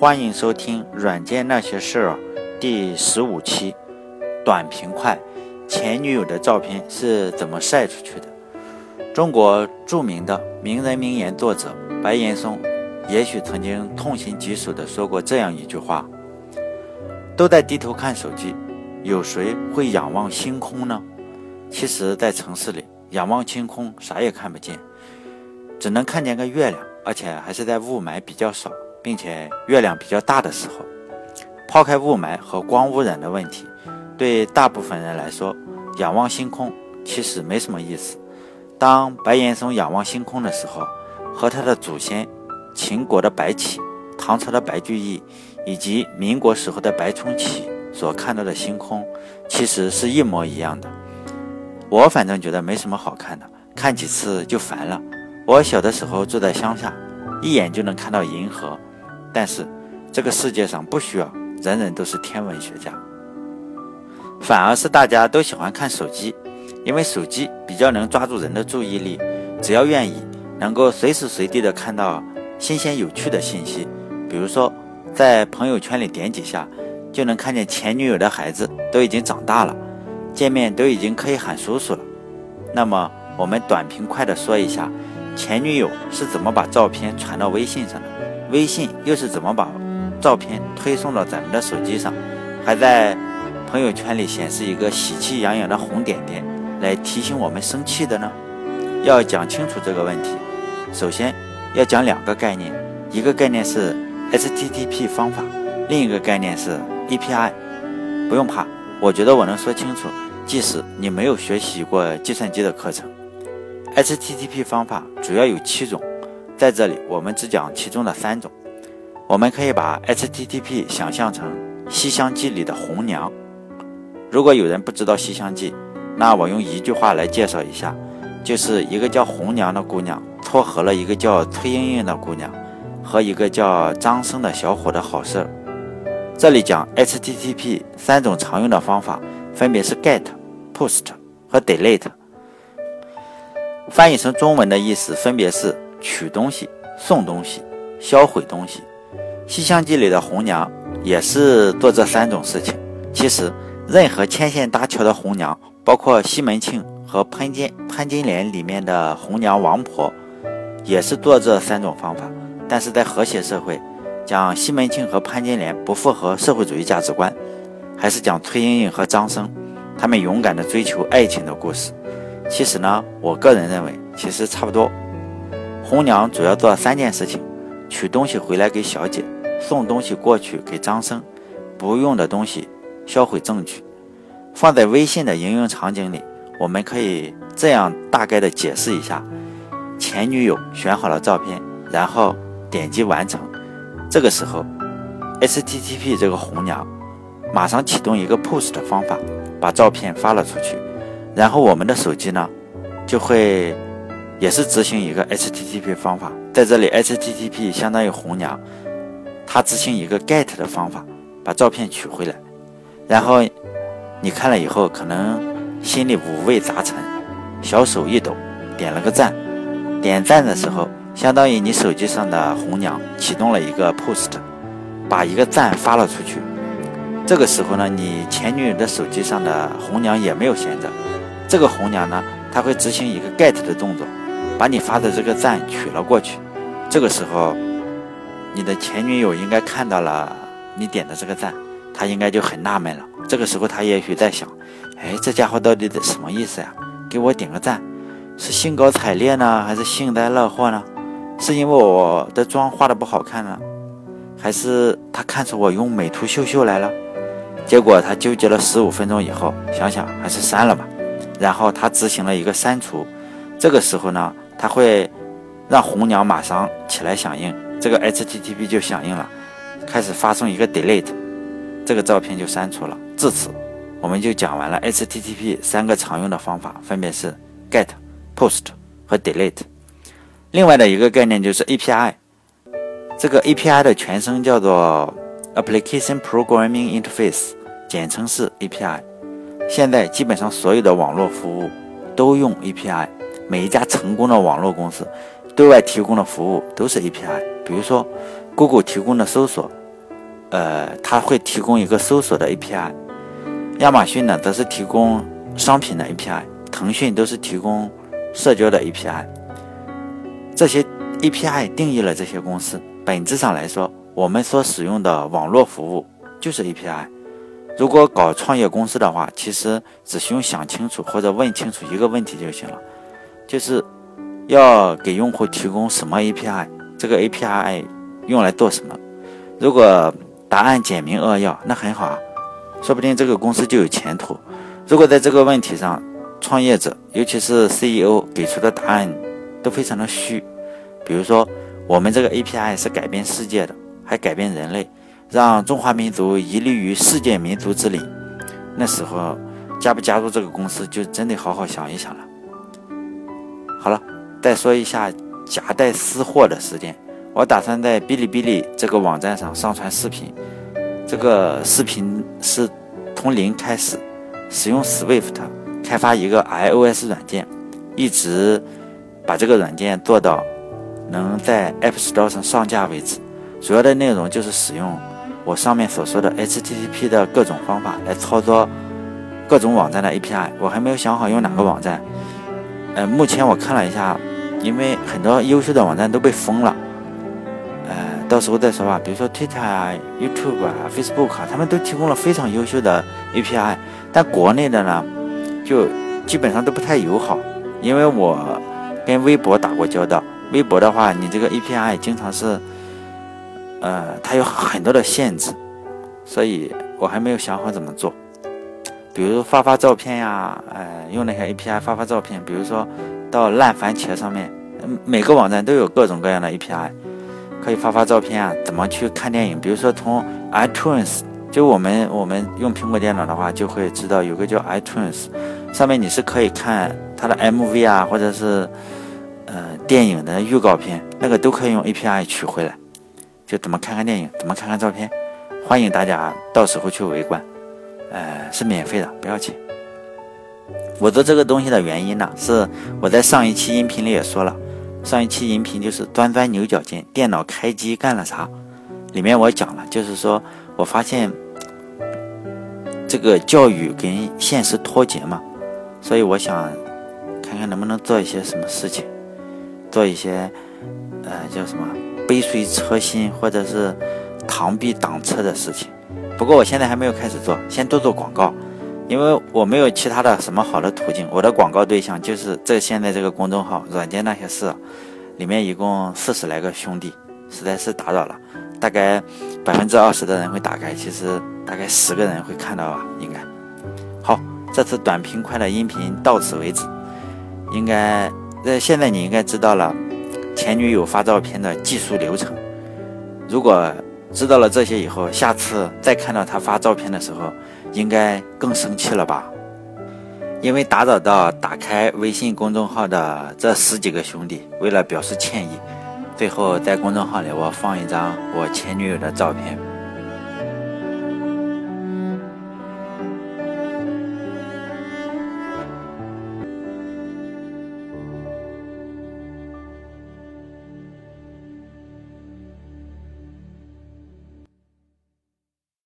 欢迎收听《软件那些事儿》第十五期。短平快，前女友的照片是怎么晒出去的？中国著名的名人名言作者白岩松，也许曾经痛心疾首地说过这样一句话：“都在低头看手机，有谁会仰望星空呢？”其实，在城市里，仰望星空，啥也看不见，只能看见个月亮，而且还是在雾霾比较少。并且月亮比较大的时候，抛开雾霾和光污染的问题，对大部分人来说，仰望星空其实没什么意思。当白岩松仰望星空的时候，和他的祖先秦国的白起、唐朝的白居易以及民国时候的白崇禧所看到的星空，其实是一模一样的。我反正觉得没什么好看的，看几次就烦了。我小的时候住在乡下，一眼就能看到银河。但是，这个世界上不需要人人都是天文学家，反而是大家都喜欢看手机，因为手机比较能抓住人的注意力，只要愿意，能够随时随地的看到新鲜有趣的信息。比如说，在朋友圈里点几下，就能看见前女友的孩子都已经长大了，见面都已经可以喊叔叔了。那么，我们短平快的说一下，前女友是怎么把照片传到微信上的。微信又是怎么把照片推送到咱们的手机上，还在朋友圈里显示一个喜气洋洋的红点点，来提醒我们生气的呢？要讲清楚这个问题，首先要讲两个概念，一个概念是 HTTP 方法，另一个概念是 API。不用怕，我觉得我能说清楚，即使你没有学习过计算机的课程。HTTP 方法主要有七种。在这里，我们只讲其中的三种。我们可以把 HTTP 想象成《西厢记》里的红娘。如果有人不知道《西厢记》，那我用一句话来介绍一下：就是一个叫红娘的姑娘撮合了一个叫崔莺莺的姑娘和一个叫张生的小伙的好事。这里讲 HTTP 三种常用的方法，分别是 GET、POST 和 DELETE。翻译成中文的意思分别是。取东西、送东西、销毁东西，《西厢记》里的红娘也是做这三种事情。其实，任何牵线搭桥的红娘，包括西门庆和潘金潘金莲里面的红娘王婆，也是做这三种方法。但是在和谐社会，讲西门庆和潘金莲不符合社会主义价值观，还是讲崔莺莺和张生他们勇敢的追求爱情的故事。其实呢，我个人认为，其实差不多。红娘主要做三件事情：取东西回来给小姐，送东西过去给张生，不用的东西销毁证据。放在微信的应用场景里，我们可以这样大概的解释一下：前女友选好了照片，然后点击完成，这个时候，HTTP 这个红娘马上启动一个 POST 的方法，把照片发了出去，然后我们的手机呢就会。也是执行一个 HTTP 方法，在这里 HTTP 相当于红娘，它执行一个 GET 的方法，把照片取回来，然后你看了以后，可能心里五味杂陈，小手一抖，点了个赞。点赞的时候，相当于你手机上的红娘启动了一个 POST，把一个赞发了出去。这个时候呢，你前女友的手机上的红娘也没有闲着，这个红娘呢，它会执行一个 GET 的动作。把你发的这个赞取了过去，这个时候，你的前女友应该看到了你点的这个赞，她应该就很纳闷了。这个时候，她也许在想：哎，这家伙到底什么意思呀？给我点个赞，是兴高采烈呢，还是幸灾乐祸呢？是因为我的妆化的不好看呢，还是他看出我用美图秀秀来了？结果他纠结了十五分钟以后，想想还是删了吧。然后他执行了一个删除，这个时候呢？它会让红娘马上起来响应，这个 HTTP 就响应了，开始发送一个 delete，这个照片就删除了。至此，我们就讲完了 HTTP 三个常用的方法，分别是 get、post 和 delete。另外的一个概念就是 API，这个 API 的全称叫做 Application Programming Interface，简称是 API。现在基本上所有的网络服务都用 API。每一家成功的网络公司对外提供的服务都是 API，比如说，Google 提供的搜索呃，它会提供一个搜索的 API，亚马逊呢则是提供商品的 API，腾讯都是提供社交的 API。这些 API 定义了这些公司。本质上来说，我们所使用的网络服务就是 API。如果搞创业公司的话，其实只需要想清楚或者问清楚一个问题就行了，就是要给用户提供什么 API，这个 API 用来做什么。如果答案简明扼要，那很好啊，说不定这个公司就有前途。如果在这个问题上，创业者尤其是 CEO 给出的答案都非常的虚，比如说我们这个 API 是改变世界的，还改变人类。让中华民族屹立于世界民族之林，那时候加不加入这个公司，就真得好好想一想了。好了，再说一下夹带私货的事件。我打算在哔哩哔哩这个网站上上传视频，这个视频是从零开始，使用 Swift 开发一个 iOS 软件，一直把这个软件做到能在 App Store 上上架为止。主要的内容就是使用。我上面所说的 HTTP 的各种方法来操作各种网站的 API，我还没有想好用哪个网站。呃，目前我看了一下，因为很多优秀的网站都被封了，呃，到时候再说吧。比如说 Twitter 啊、YouTube 啊、Facebook 啊，他们都提供了非常优秀的 API，但国内的呢，就基本上都不太友好。因为我跟微博打过交道，微博的话，你这个 API 经常是。呃，它有很多的限制，所以我还没有想好怎么做。比如发发照片呀，呃，用那些 API 发发照片。比如说到烂番茄上面，每个网站都有各种各样的 API，可以发发照片啊。怎么去看电影？比如说从 iTunes，就我们我们用苹果电脑的话，就会知道有个叫 iTunes，上面你是可以看它的 MV 啊，或者是呃电影的预告片，那个都可以用 API 取回来。就怎么看看电影，怎么看看照片，欢迎大家到时候去围观，呃，是免费的，不要钱。我做这个东西的原因呢，是我在上一期音频里也说了，上一期音频就是钻钻牛角尖，电脑开机干了啥，里面我讲了，就是说我发现这个教育跟现实脱节嘛，所以我想看看能不能做一些什么事情，做一些呃叫什么。杯水车薪，或者是螳臂挡车的事情。不过我现在还没有开始做，先做做广告，因为我没有其他的什么好的途径。我的广告对象就是这现在这个公众号“软件那些事”，里面一共四十来个兄弟，实在是打扰了。大概百分之二十的人会打开，其实大概十个人会看到吧，应该。好，这次短平快的音频到此为止。应该，呃，现在你应该知道了。前女友发照片的技术流程，如果知道了这些以后，下次再看到他发照片的时候，应该更生气了吧？因为打扰到打开微信公众号的这十几个兄弟，为了表示歉意，最后在公众号里我放一张我前女友的照片。